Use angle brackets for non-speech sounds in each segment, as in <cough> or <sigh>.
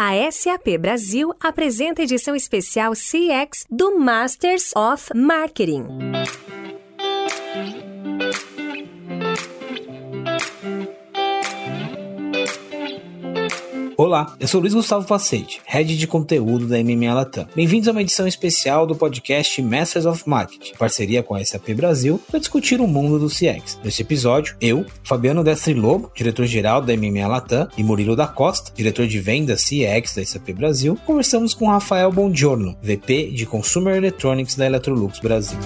A SAP Brasil apresenta edição especial CX do Masters of Marketing. Olá, eu sou Luiz Gustavo Pacete, Head de Conteúdo da MMA Latam. Bem-vindos a uma edição especial do podcast Masters of Marketing, parceria com a SAP Brasil, para discutir o mundo do CX. Neste episódio, eu, Fabiano Destri Lobo, diretor-geral da MMA Latam, e Murilo da Costa, diretor de vendas CX da SAP Brasil, conversamos com Rafael Bongiorno, VP de Consumer Electronics da Electrolux Brasil.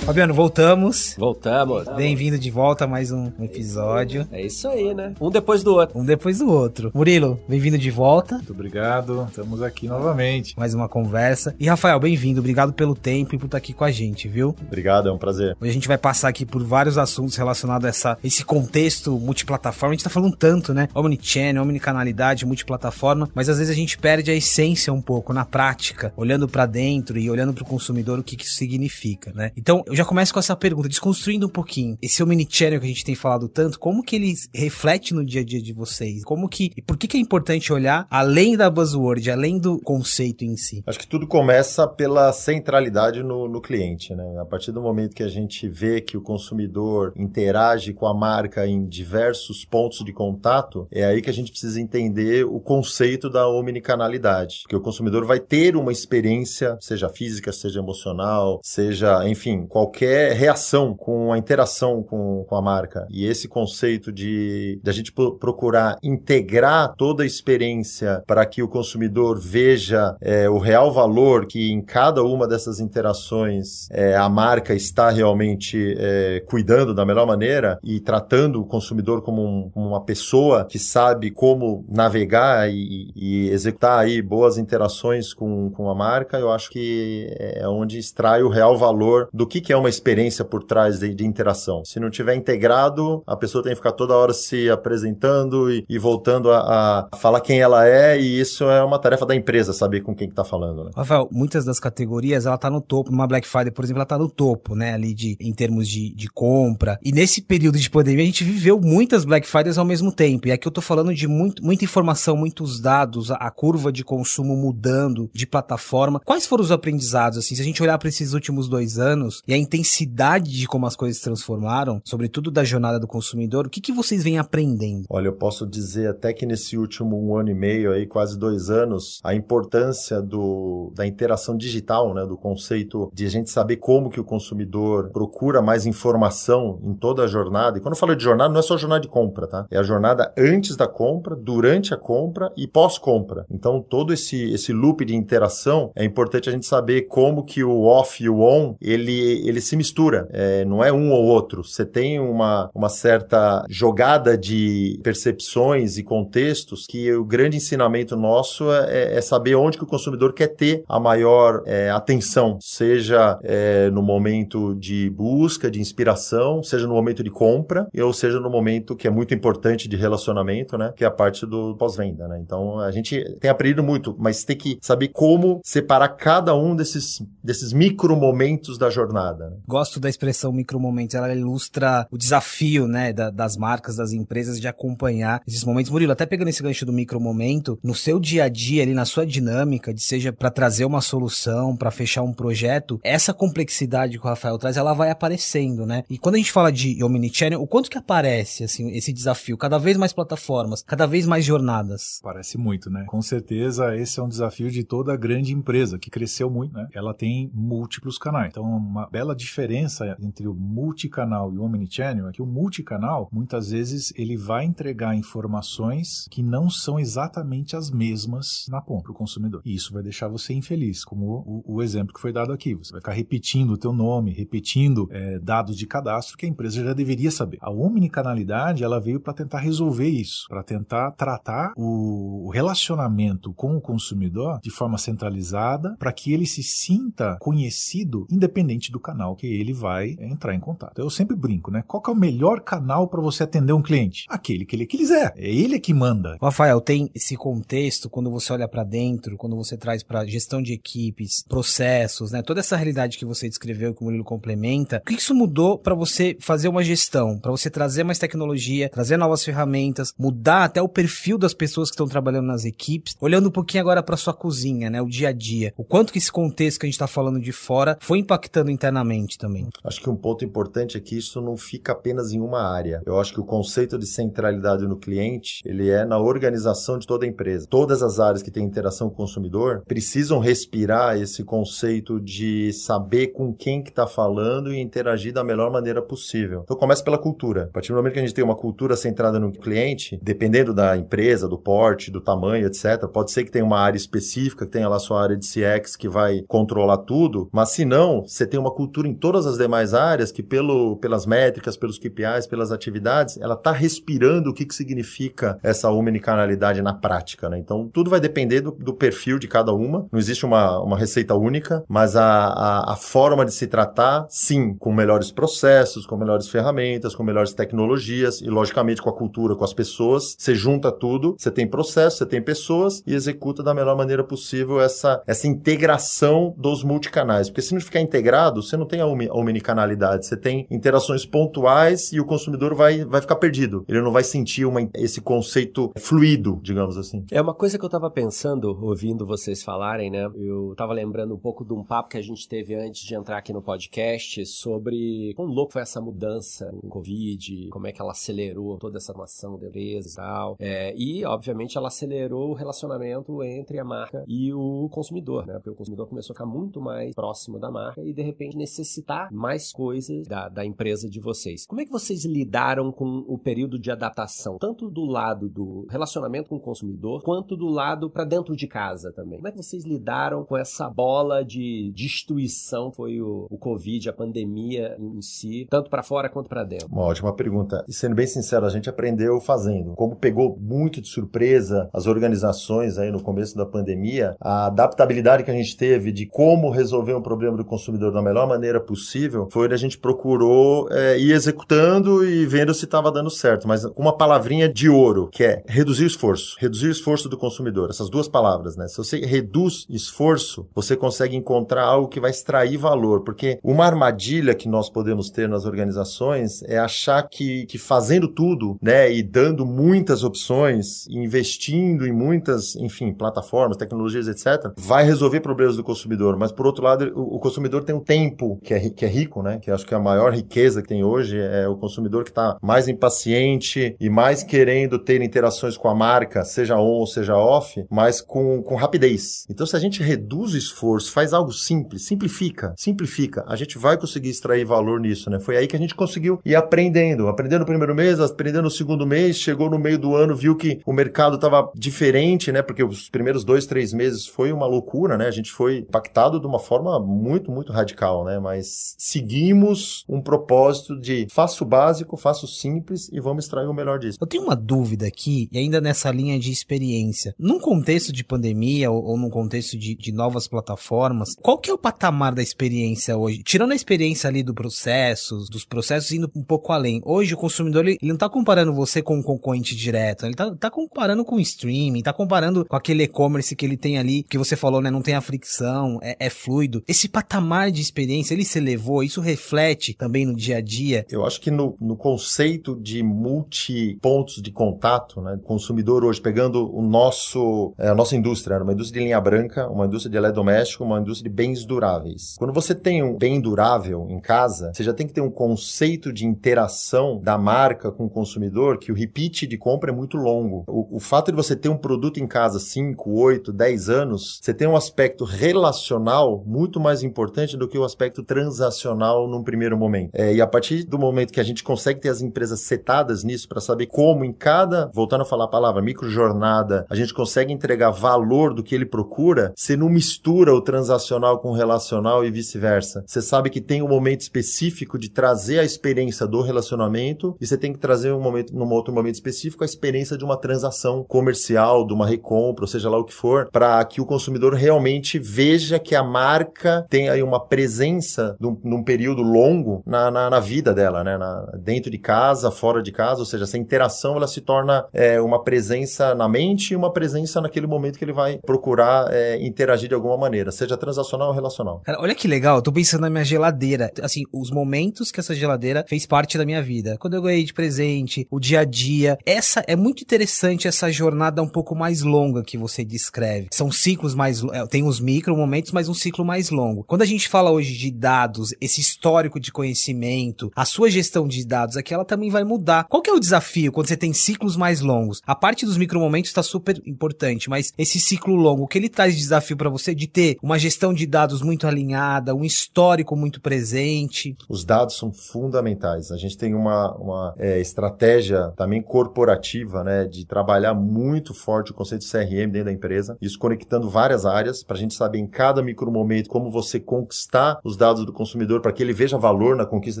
Fabiano, voltamos. Voltamos. Bem-vindo de volta a mais um episódio. É isso aí, né? Um depois do outro. Um depois do outro. Murilo, bem-vindo de volta. Muito obrigado. Estamos aqui novamente. Mais uma conversa. E Rafael, bem-vindo. Obrigado pelo tempo e por estar aqui com a gente, viu? Obrigado, é um prazer. Hoje a gente vai passar aqui por vários assuntos relacionados a essa, esse contexto multiplataforma. A gente tá falando tanto, né? Omnichannel, omnicanalidade, multiplataforma, mas às vezes a gente perde a essência um pouco na prática, olhando para dentro e olhando para o consumidor o que, que isso significa, né? Então, eu já já começo com essa pergunta, desconstruindo um pouquinho. Esse omnichannel que a gente tem falado tanto, como que ele reflete no dia a dia de vocês? Como que, e por que que é importante olhar além da buzzword, além do conceito em si? Acho que tudo começa pela centralidade no, no cliente, né? A partir do momento que a gente vê que o consumidor interage com a marca em diversos pontos de contato, é aí que a gente precisa entender o conceito da omnicanalidade. Porque o consumidor vai ter uma experiência, seja física, seja emocional, seja, enfim, qualquer qualquer reação com a interação com, com a marca. E esse conceito de, de a gente procurar integrar toda a experiência para que o consumidor veja é, o real valor que em cada uma dessas interações é, a marca está realmente é, cuidando da melhor maneira e tratando o consumidor como, um, uma pessoa que sabe como navegar e, e, executar aí boas interações com, com a marca, eu acho que é onde extrai o real valor do que, que é uma experiência por trás de, de, interação. Se não tiver integrado, a pessoa tem que ficar toda hora se apresentando e, e voltando a, a, falar quem ela é, e isso é uma tarefa da empresa, saber com quem que tá falando. Né? Rafael, muitas das categorias, ela tá no topo. Numa Black Friday, por exemplo, ela tá no topo, né? Ali de, em termos de, de compra. E nesse período de pandemia, a gente viveu muitas Black Fridays ao mesmo tempo. E aqui eu tô falando de muito, muita informação, muitos dados, a, a curva de consumo mudando de plataforma. Quais foram os aprendizados, assim, se a gente olhar para esses últimos dois anos e a intensidade de como as coisas se transformaram, sobretudo da jornada do consumidor, o que, que vocês vêm aprendendo? Olha, eu posso dizer até que nesse último um ano e meio, aí, quase dois anos, a importância do, da interação digital, né, do conceito de a gente saber como que o consumidor procura mais informação em toda a jornada. E quando eu falo de jornada, não é só jornada de compra, tá? É a jornada antes da compra, durante a compra e pós-compra. Então, todo esse, esse loop de interação, é importante a gente saber como que o off e o on, ele, ele se mistura, é, não é um ou outro. Você tem uma, uma certa jogada de percepções e contextos que o grande ensinamento nosso é, é saber onde que o consumidor quer ter a maior é, atenção, seja é, no momento de busca, de inspiração, seja no momento de compra, ou seja no momento que é muito importante de relacionamento, né, que é a parte do pós-venda, né. Então a gente tem aprendido muito, mas tem que saber como separar cada um desses desses micro momentos da jornada. Né? Gosto da expressão micromomentos, ela ilustra o desafio, né, da, das marcas, das empresas de acompanhar esses momentos. Murilo, até pegando esse gancho do micromomento, no seu dia a dia ali, na sua dinâmica, de seja para trazer uma solução, para fechar um projeto, essa complexidade que o Rafael traz, ela vai aparecendo, né? E quando a gente fala de omnichannel, o quanto que aparece, assim, esse desafio? Cada vez mais plataformas, cada vez mais jornadas. Parece muito, né? Com certeza esse é um desafio de toda grande empresa, que cresceu muito, né? Ela tem múltiplos canais. Então, uma bela diferença entre o multicanal e o omnichannel é que o multicanal, muitas vezes, ele vai entregar informações que não são exatamente as mesmas na ponta para o consumidor. E isso vai deixar você infeliz, como o, o, exemplo que foi dado aqui. Você vai ficar repetindo o teu nome, repetindo é, dados de cadastro que a empresa já deveria saber. A omnicanalidade, ela veio para tentar resolver isso, para tentar tratar o relacionamento com o consumidor de forma centralizada, para que ele se sinta conhecido independente do canal canal que ele vai entrar em contato. Eu sempre brinco, né? Qual é o melhor canal para você atender um cliente? Aquele que ele quiser. É ele que manda. Rafael, tem esse contexto quando você olha para dentro, quando você traz para gestão de equipes, processos, né? Toda essa realidade que você descreveu que o Murilo complementa. O que isso mudou para você fazer uma gestão, para você trazer mais tecnologia, trazer novas ferramentas, mudar até o perfil das pessoas que estão trabalhando nas equipes? Olhando um pouquinho agora para sua cozinha, né? O dia a dia. O quanto que esse contexto que a gente está falando de fora foi impactando internamente também? Acho que um ponto importante é que isso não fica apenas em uma área. Eu acho que o conceito de centralidade no cliente, ele é na organização de toda a empresa. Todas as áreas que têm interação com o consumidor precisam respirar esse conceito de saber com quem que está falando e interagir da melhor maneira possível. Então começa pela cultura. A partir do momento que a gente tem uma cultura centrada no cliente, dependendo da empresa, do porte, do tamanho, etc., pode ser que tenha uma área específica, que tenha lá sua área de CX que vai controlar tudo, mas se não, você tem uma cultura em todas as demais áreas que pelo, pelas métricas, pelos KPIs, pelas atividades, ela está respirando o que, que significa essa omnicanalidade na prática, né? Então, tudo vai depender do, do, perfil de cada uma. Não existe uma, uma receita única, mas a, a, a forma de se tratar, sim, com melhores processos, com melhores ferramentas, com melhores tecnologias e, logicamente, com a cultura, com as pessoas. Você junta tudo, você tem processo, você tem pessoas e executa da melhor maneira possível essa, essa integração dos multicanais. Porque se não ficar integrado, você não a omnicanalidade, você tem interações pontuais e o consumidor vai, vai ficar perdido. Ele não vai sentir uma, esse conceito fluido, digamos assim. É uma coisa que eu estava pensando, ouvindo vocês falarem, né? Eu estava lembrando um pouco de um papo que a gente teve antes de entrar aqui no podcast sobre quão louco foi essa mudança com o Covid, como é que ela acelerou toda essa formação de empresas e tal. É, e, obviamente, ela acelerou o relacionamento entre a marca e o consumidor, né? Porque o consumidor começou a ficar muito mais próximo da marca e, de repente, necessitar mais coisas da, da empresa de vocês. Como é que vocês lidaram com o período de adaptação, tanto do lado do relacionamento com o consumidor, quanto do lado para dentro de casa também? Como é que vocês lidaram com essa bola de destruição foi o, o Covid, a pandemia em si, tanto para fora quanto para dentro? Uma ótima pergunta. E sendo bem sincero, a gente aprendeu fazendo. Como pegou muito de surpresa as organizações aí no começo da pandemia, a adaptabilidade que a gente teve de como resolver um problema do consumidor da melhor maneira possível foi a gente procurou é, ir executando e vendo se estava dando certo. Mas uma palavrinha de ouro, que é reduzir o esforço. Reduzir o esforço do consumidor. Essas duas palavras, né? Se você reduz esforço, você consegue encontrar algo que vai extrair valor. Porque uma armadilha que nós podemos ter nas organizações é achar que, que fazendo tudo, né, e dando muitas opções, investindo em muitas, enfim, plataformas, tecnologias, etc., vai resolver problemas do consumidor. Mas, por outro lado, o, o consumidor tem um tempo que é, que é rico, né? Que acho que a maior riqueza que tem hoje é o consumidor que está mais impaciente e mais querendo ter interações com a marca, seja on ou seja off, mas com, com rapidez. Então, se a gente reduz o esforço, faz algo simples, simplifica, simplifica, a gente vai conseguir extrair valor nisso, né? Foi aí que a gente conseguiu ir aprendendo, aprendendo no primeiro mês, aprendendo no segundo mês, chegou no meio do ano, viu que o mercado estava diferente, né? Porque os primeiros dois, três meses foi uma loucura, né? A gente foi impactado de uma forma muito, muito radical, né? Mas seguimos um propósito de faço o básico, faço o simples e vamos extrair o melhor disso. Eu tenho uma dúvida aqui, e ainda nessa linha de experiência. Num contexto de pandemia ou, ou num contexto de, de, novas plataformas, qual que é o patamar da experiência hoje? Tirando a experiência ali do processos, dos processos indo um pouco além. Hoje o consumidor, ele, ele não está comparando você com um concorrente direto, ele está tá comparando com o streaming, está comparando com aquele e-commerce que ele tem ali, que você falou, né, não tem a fricção, é, é fluido. Esse patamar de experiência, ele se elevou, isso reflete também no dia a dia? Eu acho que no, no conceito de multi pontos de contato, né, consumidor hoje, pegando o nosso, é, a nossa indústria, uma indústria de linha branca, uma indústria de eletrodoméstico, uma indústria de bens duráveis. Quando você tem um bem durável em casa, você já tem que ter um conceito de interação da marca com o consumidor que o repeat de compra é muito longo. O, o fato de você ter um produto em casa 5, 8, 10 anos, você tem um aspecto relacional muito mais importante do que o aspecto transacional num primeiro momento. É, e a partir do momento que a gente consegue ter as empresas setadas nisso para saber como em cada, voltando a falar a palavra, microjornada, a gente consegue entregar valor do que ele procura, você não mistura o transacional com o relacional e vice-versa. Você sabe que tem um momento específico de trazer a experiência do relacionamento e você tem que trazer um momento, num outro momento específico, a experiência de uma transação comercial, de uma recompra, ou seja lá o que for, para que o consumidor realmente veja que a marca tem aí uma presença num, num período longo na, na, na, vida dela, né? Na, dentro de casa, fora de casa, ou seja, essa interação ela se torna é, uma presença na mente e uma presença naquele momento que ele vai procurar é, interagir de alguma maneira, seja transacional ou relacional. Cara, olha que legal, eu tô pensando na minha geladeira, assim, os momentos que essa geladeira fez parte da minha vida. Quando eu ganhei de presente, o dia a dia. Essa é muito interessante essa jornada um pouco mais longa que você descreve. São ciclos mais é, tem os micro momentos, mas um ciclo mais longo. Quando a gente fala hoje de dados, esse histórico de conhecimento, a sua gestão de dados aqui ela também vai mudar. Qual que é o desafio quando você tem ciclos mais longos? A parte dos micro momentos está super importante, mas esse ciclo longo, o que ele traz de desafio para você de ter uma gestão de dados muito alinhada, um histórico muito presente? Os dados são fundamentais. A gente tem uma, uma é, estratégia também corporativa, né, de trabalhar muito forte o conceito de CRM dentro da empresa, isso conectando várias áreas para a gente saber em cada micro momento como você conquistar os dados do consumidor para que ele veja valor na conquista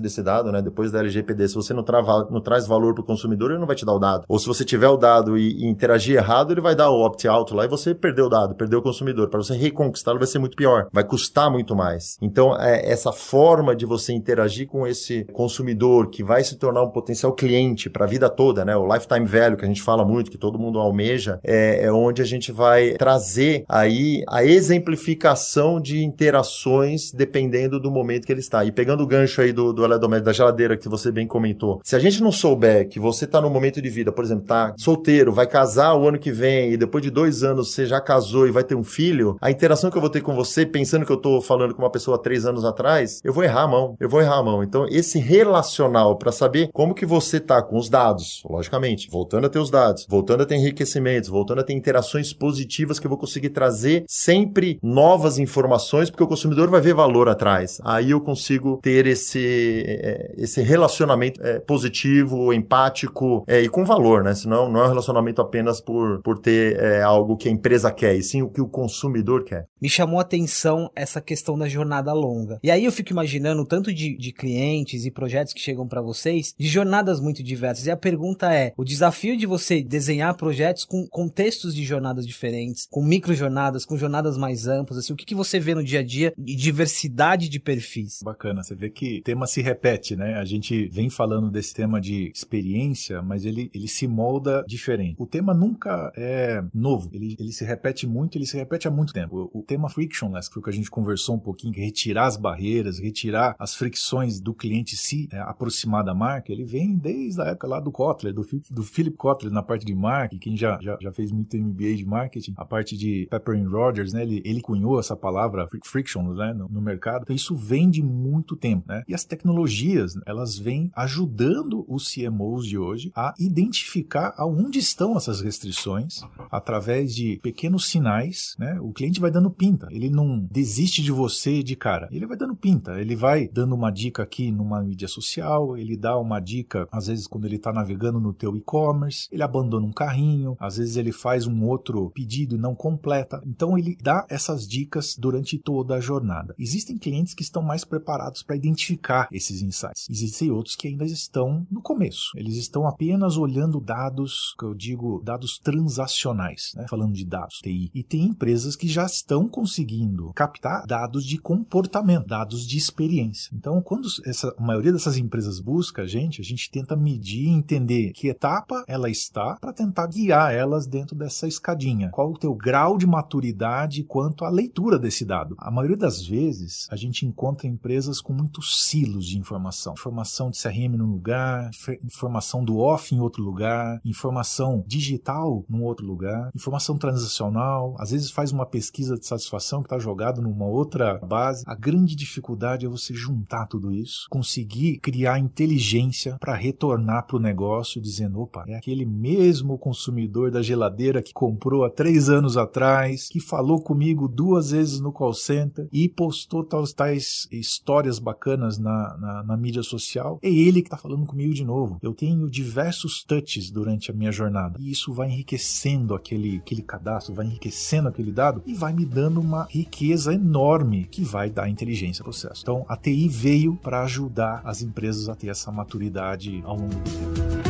desse dado, né? Depois da LGPD, se você não, trava, não traz valor para o consumidor, ele não vai te dar o dado. Ou se você tiver o dado e, e interagir errado, ele vai dar o opt-out lá e você perdeu o dado, perdeu o consumidor. Para você reconquistá-lo vai ser muito pior, vai custar muito mais. Então, é, essa forma de você interagir com esse consumidor que vai se tornar um potencial cliente para a vida toda, né? O lifetime value que a gente fala muito, que todo mundo almeja, é, é onde a gente vai trazer aí a exemplificação de interações dependendo do momento que ele está. E pegando o gancho aí do, do eletrodoméstico, da geladeira que você bem comentou, se a gente não souber que você está no momento de vida, por exemplo, tá solteiro, vai casar o ano que vem e depois de dois anos você já casou e vai ter um filho, a interação que eu vou ter com você, pensando que eu estou falando com uma pessoa três anos atrás, eu vou errar a mão, eu vou errar a mão. Então, esse relacional para saber como que você tá com os dados, logicamente, voltando a ter os dados, voltando a ter enriquecimentos, voltando a ter interações positivas que eu vou conseguir trazer sempre novas informações, porque o consumidor vai ver valor atrás. Aí eu consigo ter esse, é, esse relacionamento é, positivo, empático é, e com valor, né? Senão não é um relacionamento apenas por, por ter é, algo que a empresa quer, e sim o que o consumidor quer. Me chamou a atenção essa questão da jornada longa. E aí eu fico imaginando tanto de, de clientes e projetos que chegam para vocês de jornadas muito diversas. E a pergunta é: o desafio de você desenhar projetos com contextos de jornadas diferentes, com micro jornadas, com jornadas mais amplas, assim, o que, que você vê no dia a dia de diversidade de perfis? Bacana, você vê que o tema se repete, né? A gente vem falando desse tema de experiência, mas ele, ele se molda diferente. O tema nunca é novo, ele, ele se repete muito, ele se repete há muito tempo. O, o tema frictionless, que foi o que a gente conversou um pouquinho, que é retirar as barreiras, retirar as fricções do cliente se é, aproximar da marca, ele vem desde a época lá do Kotler, do, do Philip Kotler na parte de marketing, quem já, já, já fez muito MBA de marketing, a parte de Pepper Rogers, né? Ele, ele cunhou essa palavra friction né, no, no, mercado. Então isso vem de muito tempo, né? E as tecnologias, elas vêm ajudando os CMOs de hoje a identificar aonde estão essas restrições através de pequenos sinais, né? O cliente vai dando pinta, ele não desiste de você de cara, ele vai dando pinta, ele vai dando uma dica aqui numa mídia social, ele dá uma dica às vezes quando ele está navegando no teu e-commerce, ele abandona um carrinho, às vezes ele faz um outro pedido e não completa. Então ele dá essas dicas durante toda a jornada. Existem clientes que estão mais preparados para identificar esses insights. Existem outros que ainda estão no começo. Eles estão apenas olhando dados, que eu digo, dados transacionais, né? falando de dados TI. E tem empresas que já estão conseguindo captar dados de comportamento, dados de experiência. Então, quando essa, a maioria dessas empresas busca a gente, a gente tenta medir entender que etapa ela está para tentar guiar elas dentro dessa escadinha. Qual o teu grau de maturidade quanto à leitura desse dado? A maioria das vezes, a gente encontra empresas com muitos silos de informação. Informação de CRM num lugar, informação do off em outro lugar, informação digital num outro lugar, informação transacional, às vezes faz uma pesquisa de satisfação que está jogado numa outra base. A grande dificuldade é você juntar tudo isso, conseguir criar inteligência para retornar para o negócio dizendo, opa, é aquele mesmo consumidor da geladeira que comprou há três anos atrás, que falou comigo duas vezes no call center e postou tais, tais histórias bacanas na, na, na mídia social. É ele que está falando comigo de novo. Eu tenho diversos touches durante a minha jornada e isso vai enriquecendo aquele, aquele cadastro, vai enriquecendo aquele dado e vai me dando uma riqueza enorme que vai dar inteligência ao processo. Então a TI veio para ajudar as empresas a ter essa maturidade ao longo do tempo.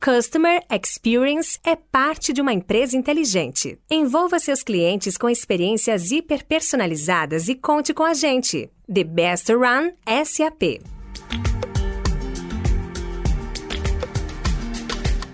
Customer Experience é parte de uma empresa inteligente. Envolva seus clientes com experiências hiperpersonalizadas e conte com a gente. The Best Run SAP.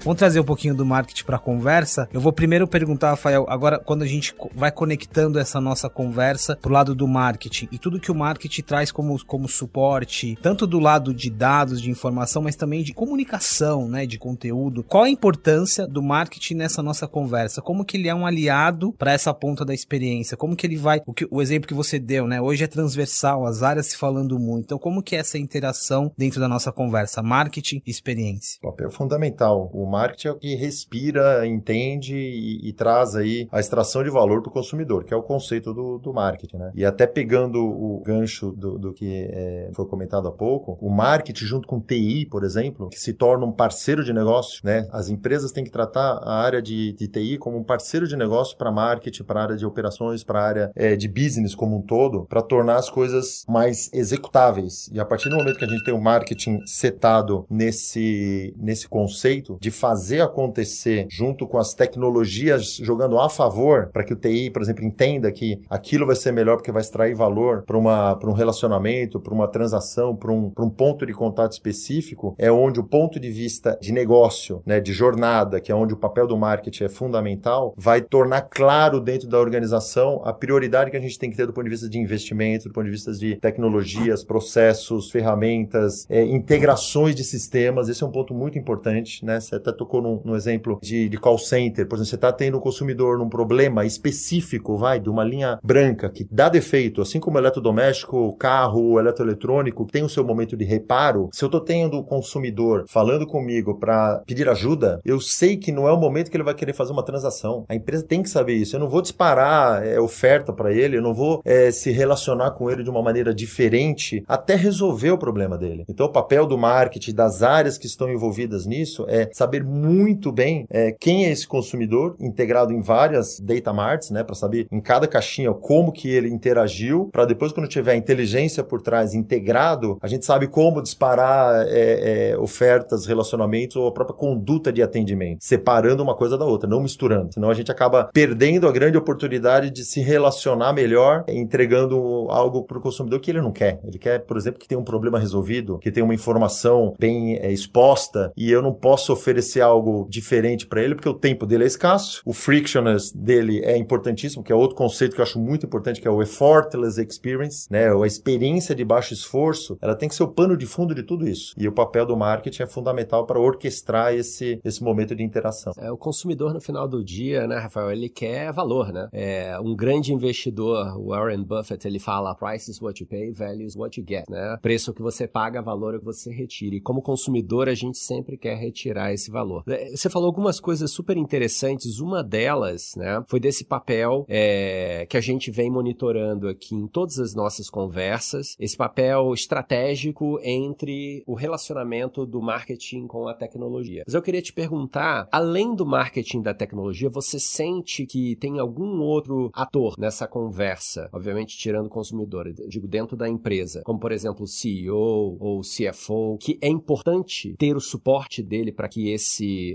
Vamos trazer um pouquinho do marketing para a conversa. Eu vou primeiro perguntar, Rafael, agora quando a gente vai conectando essa nossa conversa pro lado do marketing e tudo que o marketing traz como, como suporte, tanto do lado de dados, de informação, mas também de comunicação, né, de conteúdo. Qual a importância do marketing nessa nossa conversa? Como que ele é um aliado para essa ponta da experiência? Como que ele vai, o, que, o exemplo que você deu, né? Hoje é transversal, as áreas se falando muito. Então, como que é essa interação dentro da nossa conversa, marketing experiência? Papel fundamental. O marketing é o que respira, entende e, e traz aí a extração de valor para o consumidor, que é o conceito do, do marketing, né? E até pegando o gancho do, do que é, foi comentado há pouco, o marketing junto com TI, por exemplo, que se torna um parceiro de negócio, né? As empresas têm que tratar a área de, de TI como um parceiro de negócio para marketing, para a área de operações, para a área é, de business como um todo, para tornar as coisas mais executáveis. E a partir do momento que a gente tem o marketing setado nesse, nesse conceito de fazer acontecer junto com as tecnologias jogando a favor para que o TI, por exemplo, entenda que aquilo vai ser melhor porque vai extrair valor para um relacionamento, para uma transação, para um, um ponto de contato específico, é onde o ponto de vista de negócio, né, de jornada, que é onde o papel do marketing é fundamental, vai tornar claro dentro da organização a prioridade que a gente tem que ter do ponto de vista de investimento, do ponto de vista de tecnologias, processos, ferramentas, é, integrações de sistemas. Esse é um ponto muito importante, né? Você até tocou num exemplo de, de, call center. Por exemplo, você está tendo um consumidor num problema específico, vai, de uma linha branca que dá defeito, assim como eletrodoméstico, carro, eletroeletrônico, tem o seu momento de reparo. Se eu estou tendo o consumidor falando comigo para pedir ajuda, eu sei que não é o momento que ele vai querer fazer uma transação. A empresa tem que saber isso. Eu não vou disparar é, oferta para ele, eu não vou é, se relacionar com ele de uma maneira diferente até resolver o problema dele. Então, o papel do marketing, das áreas que estão envolvidas nisso, é saber muito bem é, quem é esse consumidor, integrado em várias data marts, né, para saber em cada caixinha como que ele interagiu, para depois, quando tiver inteligência por trás integrado, a gente sabe como disparar é, é, ofertas, relacionamentos ou a própria conduta de atendimento, separando uma coisa da outra, não misturando. Senão a gente acaba perdendo a grande oportunidade de se relacionar melhor, entregando algo para o consumidor que ele não quer. Ele quer, por exemplo, que tenha um problema resolvido, que tenha uma informação bem é, exposta e eu não posso oferecer algo diferente para ele, porque o tempo dele é escasso, o frictionless dele é importantíssimo, que é outro conceito que eu acho muito importante, que é o effortless experience, né? A experiência de baixo esforço, ela tem que ser o pano de fundo de tudo isso. E o papel do marketing é fundamental para orquestrar esse, esse momento de interação. É, o consumidor, no final do dia, né, Rafael, ele quer valor, né? É, um grande investidor, o Warren Buffett, ele fala price is what you pay, value is what you get, né? Preço que você paga, valor é que você retira. E como consumidor, a gente sempre quer retirar esse valor. É, você falou algumas coisas super interessantes. Uma delas, né, foi desse papel é, que a gente vem monitorando aqui em todas as nossas conversas, esse papel estratégico entre o relacionamento do marketing com a tecnologia. Mas eu queria te perguntar, além do marketing da tecnologia, você sente que tem algum outro ator nessa conversa? Obviamente, tirando o consumidor, digo, dentro da empresa, como por exemplo o CEO ou o CFO, que é importante ter o suporte dele para que esse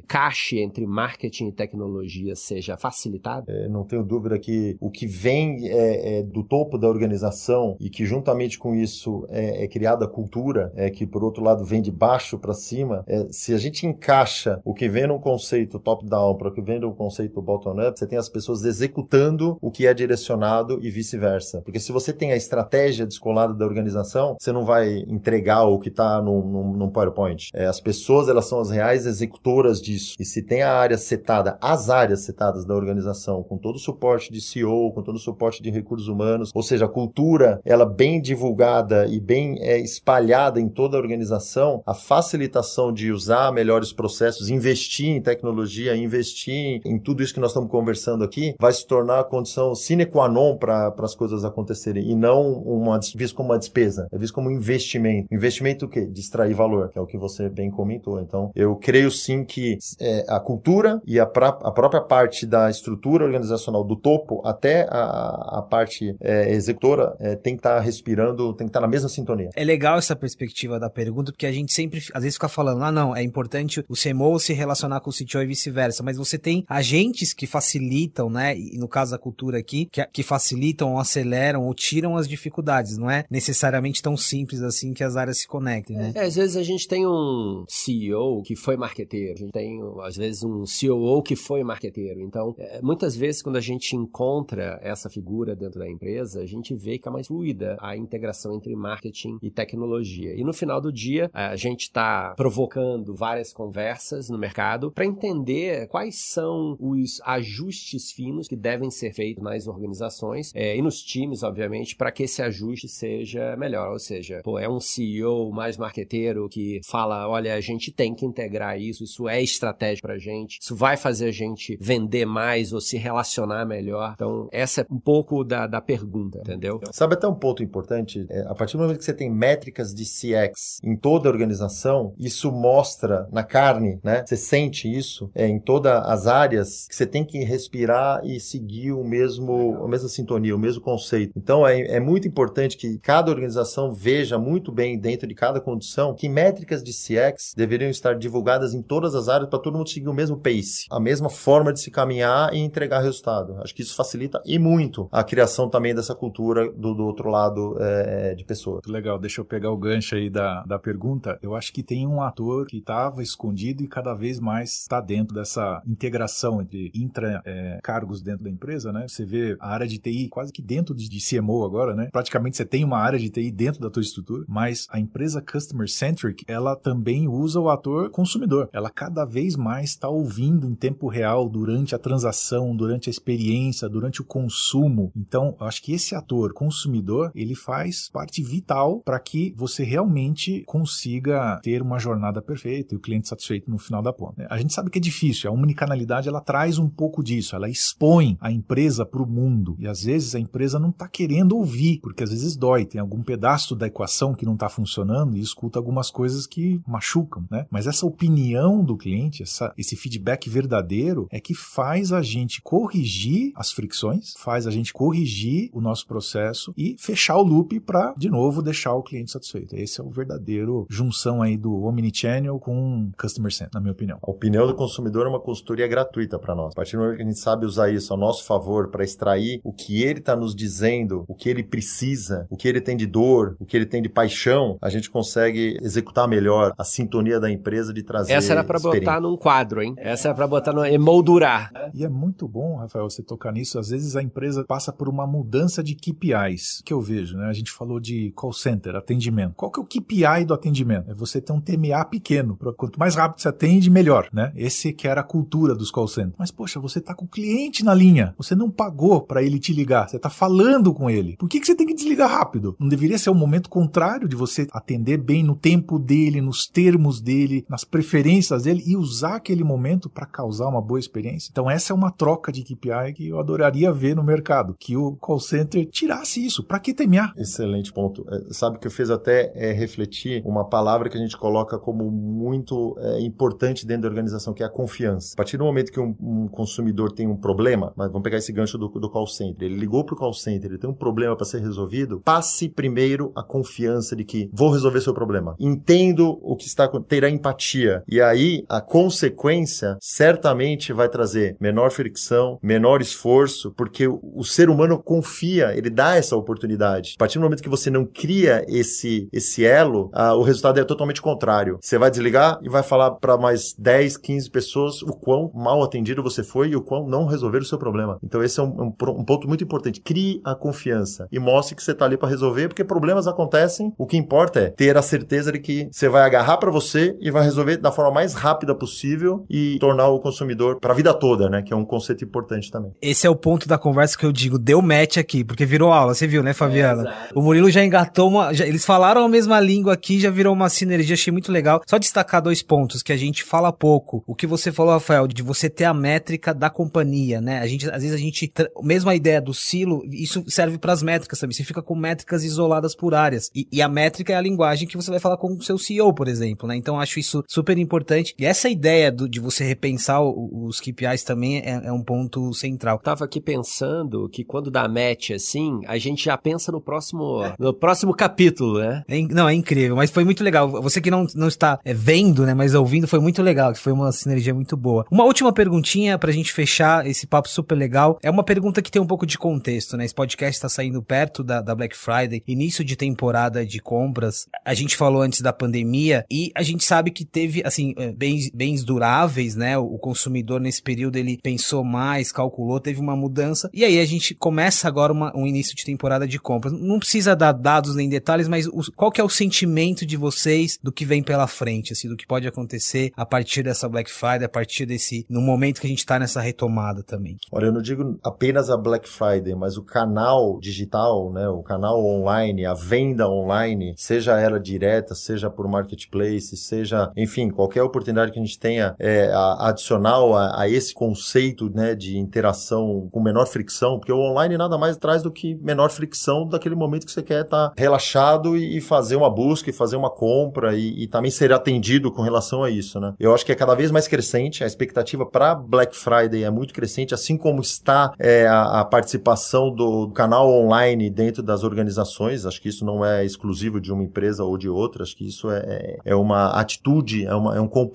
caixe entre marketing e tecnologia seja facilitado? É, não tenho dúvida que o que vem é, é, do topo da organização e que juntamente com isso é, é criada a cultura, é que por outro lado vem de baixo para cima, é, se a gente encaixa o que vem no conceito top-down para o que vem no conceito bottom-up, você tem as pessoas executando o que é direcionado e vice-versa. Porque se você tem a estratégia descolada da organização, você não vai entregar o que está num, num, PowerPoint. É, as pessoas, elas são as reais executoras disso. E se tem a área setada, as áreas setadas da organização, com todo o suporte de CEO, com todo o suporte de recursos humanos, ou seja, a cultura, ela bem divulgada e bem é, espalhada em toda a organização, a facilitação de usar melhores processos, investir em tecnologia, investir em tudo isso que nós estamos conversando aqui, vai se tornar a condição sine qua non para as coisas acontecerem e não uma, visto como uma despesa, é visto como um investimento. Investimento o quê? Distrair valor, que é o que você bem comentou. Então, eu creio sim sim que é, a cultura e a, pra, a, própria parte da estrutura organizacional do topo até a, a parte é, executora é, tem que estar tá respirando, tem que estar tá na mesma sintonia. É legal essa perspectiva da pergunta, porque a gente sempre, às vezes, fica falando, ah, não, é importante o CMO se relacionar com o CTO e vice-versa, mas você tem agentes que facilitam, né, e no caso da cultura aqui, que, que facilitam ou aceleram ou tiram as dificuldades, não é necessariamente tão simples assim que as áreas se conectem, né? É, às vezes a gente tem um CEO que foi marqueteiro, a gente tem, às vezes, um COO que foi marqueteiro. Então, é, muitas vezes, quando a gente encontra essa figura dentro da empresa, a gente vê que é mais fluida a integração entre marketing e tecnologia. E no final do dia, a gente está provocando várias conversas no mercado para entender quais são os ajustes finos que devem ser feitos nas organizações é, e nos times, obviamente, para que esse ajuste seja melhor. Ou seja, pô, é um CEO mais marqueteiro que fala: olha, a gente tem que integrar isso, isso é estratégia para a gente, isso vai fazer a gente vender mais ou se relacionar melhor. Então, essa é um pouco da, da pergunta, entendeu? Sabe até um ponto importante? É, a partir do momento que você tem métricas de CX em toda a organização, isso mostra na carne, né? Você sente isso é, em todas as áreas que você tem que respirar e seguir o mesmo, a mesma sintonia, o mesmo conceito. Então, é, é muito importante que cada organização veja muito bem dentro de cada condição que métricas de CX deveriam estar divulgadas em todas as áreas para todo mundo seguir o mesmo pace, a mesma forma de se caminhar e entregar resultado. Acho que isso facilita e muito a criação também dessa cultura do, do outro lado é, de pessoa. Legal, deixa eu pegar o gancho aí da, da pergunta. Eu acho que tem um ator que estava escondido e cada vez mais está dentro dessa integração entre intra é, cargos dentro da empresa, né? Você vê a área de TI quase que dentro de, de CMO agora, né? Praticamente você tem uma área de TI dentro da tua estrutura, mas a empresa customer centric, ela também usa o ator consumidor. Ela cada vez mais está ouvindo em tempo real durante a transação, durante a experiência, durante o consumo. Então, acho que esse ator consumidor, ele faz parte vital para que você realmente consiga ter uma jornada perfeita e o cliente satisfeito no final da ponta. A gente sabe que é difícil, a omnicanalidade ela traz um pouco disso, ela expõe a empresa para o mundo e às vezes a empresa não está querendo ouvir, porque às vezes dói, tem algum pedaço da equação que não está funcionando e escuta algumas coisas que machucam, né? Mas essa opinião do cliente, essa, esse feedback verdadeiro é que faz a gente corrigir as fricções, faz a gente corrigir o nosso processo e fechar o loop para, de novo, deixar o cliente satisfeito. Esse é o verdadeiro junção aí do Omnichannel com Customer Center, na minha opinião. A opinião do consumidor é uma consultoria gratuita para nós. A partir do momento que a gente sabe usar isso a nosso favor para extrair o que ele está nos dizendo, o que ele precisa, o que ele tem de dor, o que ele tem de paixão, a gente consegue executar melhor a sintonia da empresa de trazer. Essa era para botar num quadro, hein? Essa era para botar no emoldurar. E é muito bom, Rafael, você tocar nisso. Às vezes a empresa passa por uma mudança de KPIs, que eu vejo, né? A gente falou de call center, atendimento. Qual que é o KPI do atendimento? É você ter um TMA pequeno. Quanto mais rápido você atende, melhor, né? Esse que era a cultura dos call centers. Mas, poxa, você tá com o cliente na linha. Você não pagou para ele te ligar. Você tá falando com ele. Por que, que você tem que desligar rápido? Não deveria ser o momento contrário de você atender bem no tempo dele, nos termos dele, nas preferências dele e usar aquele momento para causar uma boa experiência? Então, essa é uma troca de KPI que eu adoraria ver no mercado. Que o call center tirasse isso. Para que TMA? Excelente ponto. É, sabe que eu fiz até é, refletir uma palavra que a gente coloca como muito é, importante dentro da organização, que é a confiança. A partir do momento que um, um consumidor tem um problema, mas vamos pegar esse gancho do, do call center, ele ligou para o call center, ele tem um problema para ser resolvido, passe primeiro a confiança de que vou resolver seu problema. Entendo o que está terá empatia e aí a consequência certamente vai trazer menor fricção, menor esforço, porque o, o ser humano confia, ele dá essa oportunidade. A partir do momento que você não cria esse esse elo, ah, o resultado é totalmente contrário. Você vai desligar e vai falar para mais 10, 15 pessoas o quão mal atendido você foi e o quão não resolver o seu problema. Então esse é um, um, um ponto muito importante. Crie a confiança e mostre que você está ali para resolver, porque problemas acontecem. O que importa é ter a certeza de que você vai agarrar para você e vai resolver da forma mais rápida possível e tornar o consumidor para a vida toda, né? Que é um conceito importante também. Esse é o ponto da conversa que eu digo, deu match aqui, porque virou aula, você viu, né, Fabiana? É, o Murilo já engatou uma, já, eles falaram a mesma língua aqui, já virou uma sinergia, achei muito legal. Só destacar dois pontos que a gente fala pouco. O que você falou, Rafael, de você ter a métrica da companhia, né? A gente, às vezes a gente, mesmo a ideia do silo, isso serve para as métricas também. Você fica com métricas isoladas por áreas. E, e, a métrica é a linguagem que você vai falar com o seu CEO, por exemplo, né? Então acho isso super importante E essa ideia do, de você repensar o, os KPIs também é, é, um ponto central. tava aqui pensando que quando dá match assim, a gente já pensa no próximo, no próximo capítulo, né? É, não, é incrível, mas foi muito legal. Você que não, não está é, vendo, né, mas ouvindo, foi muito legal, que foi uma sinergia muito boa. Uma última perguntinha pra gente fechar esse papo super legal. É uma pergunta que tem um pouco de contexto, né? Esse podcast está saindo perto da, da Black Friday, início de temporada de compras. A gente falou antes da pandemia e a gente sabe que teve, assim, é, bens, bens duráveis, né? O consumidor nesse período ele pensou mais, calculou, teve uma mudança. E aí a gente começa agora uma, um início de temporada de compras. Não precisa dar dados nem detalhes, mas qual que é o sentimento de vocês do que vem pela frente, assim, do que pode acontecer a partir dessa Black Friday, a partir desse, no momento que a gente está nessa retomada também? Olha, eu não digo apenas a Black Friday, mas o canal digital, né, o canal online, a venda online, seja ela direta, seja por marketplace, seja, enfim, qualquer oportunidade que a gente tenha é, adicional a, a, esse conceito, né, de interação com menor fricção, porque o online nada mais traz do que menor fricção daquele momento que você quer estar tá relaxado e, e, fazer uma busca e fazer uma compra e, e, também ser atendido com relação a isso, né? Eu acho que é cada vez mais crescente, a expectativa para Black Friday é muito crescente, assim como está é, a, a, participação do, do canal online dentro das organizações. Acho que isso não é exclusivo de uma empresa ou de outra, acho que isso é, é, é uma atitude, é, uma, é um comportamento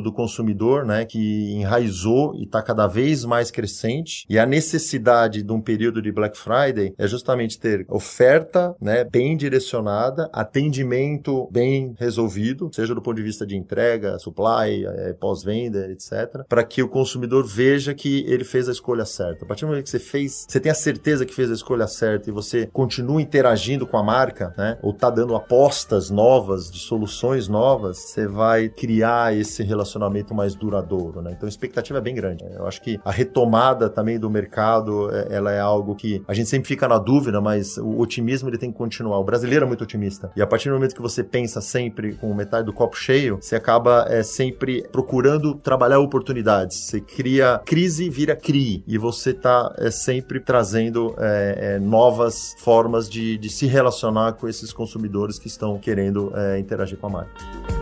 do consumidor, né, que enraizou e está cada vez mais crescente. E a necessidade de um período de Black Friday é justamente ter oferta, né, bem direcionada, atendimento bem resolvido, seja do ponto de vista de entrega, supply, é, pós-venda, etc, para que o consumidor veja que ele fez a escolha certa. A partir do momento que você fez, você tem a certeza que fez a escolha certa e você continua interagindo com a marca, né, ou tá dando apostas novas, de soluções novas, você vai criar esse relacionamento mais duradouro, né? Então a expectativa é bem grande. Eu acho que a retomada também do mercado, é, ela é algo que a gente sempre fica na dúvida, mas o otimismo ele tem que continuar. O brasileiro é muito otimista. E a partir do momento que você pensa sempre com metade do copo cheio, você acaba é, sempre procurando trabalhar oportunidades. Você cria crise, vira CRI. E você está é, sempre trazendo é, é, novas formas de, de, se relacionar com esses consumidores que estão querendo é, interagir com a marca.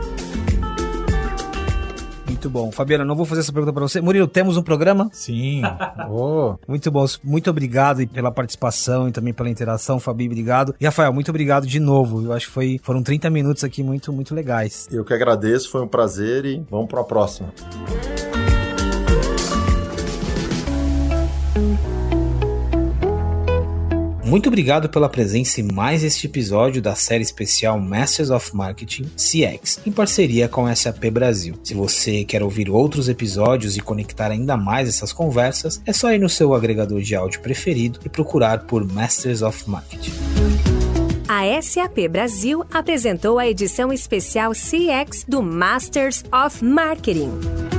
Muito bom. Fabiana, não vou fazer essa pergunta para você. Murilo, temos um programa? Sim. <laughs> oh. Muito bom. Muito obrigado pela participação e também pela interação, Fabi, obrigado. E Rafael, muito obrigado de novo. Eu acho que foi, foram 30 minutos aqui muito, muito legais. Eu que agradeço, foi um prazer e vamos para a próxima. Muito obrigado pela presença em mais este episódio da série especial Masters of Marketing CX, em parceria com a SAP Brasil. Se você quer ouvir outros episódios e conectar ainda mais essas conversas, é só ir no seu agregador de áudio preferido e procurar por Masters of Marketing. A SAP Brasil apresentou a edição especial CX do Masters of Marketing.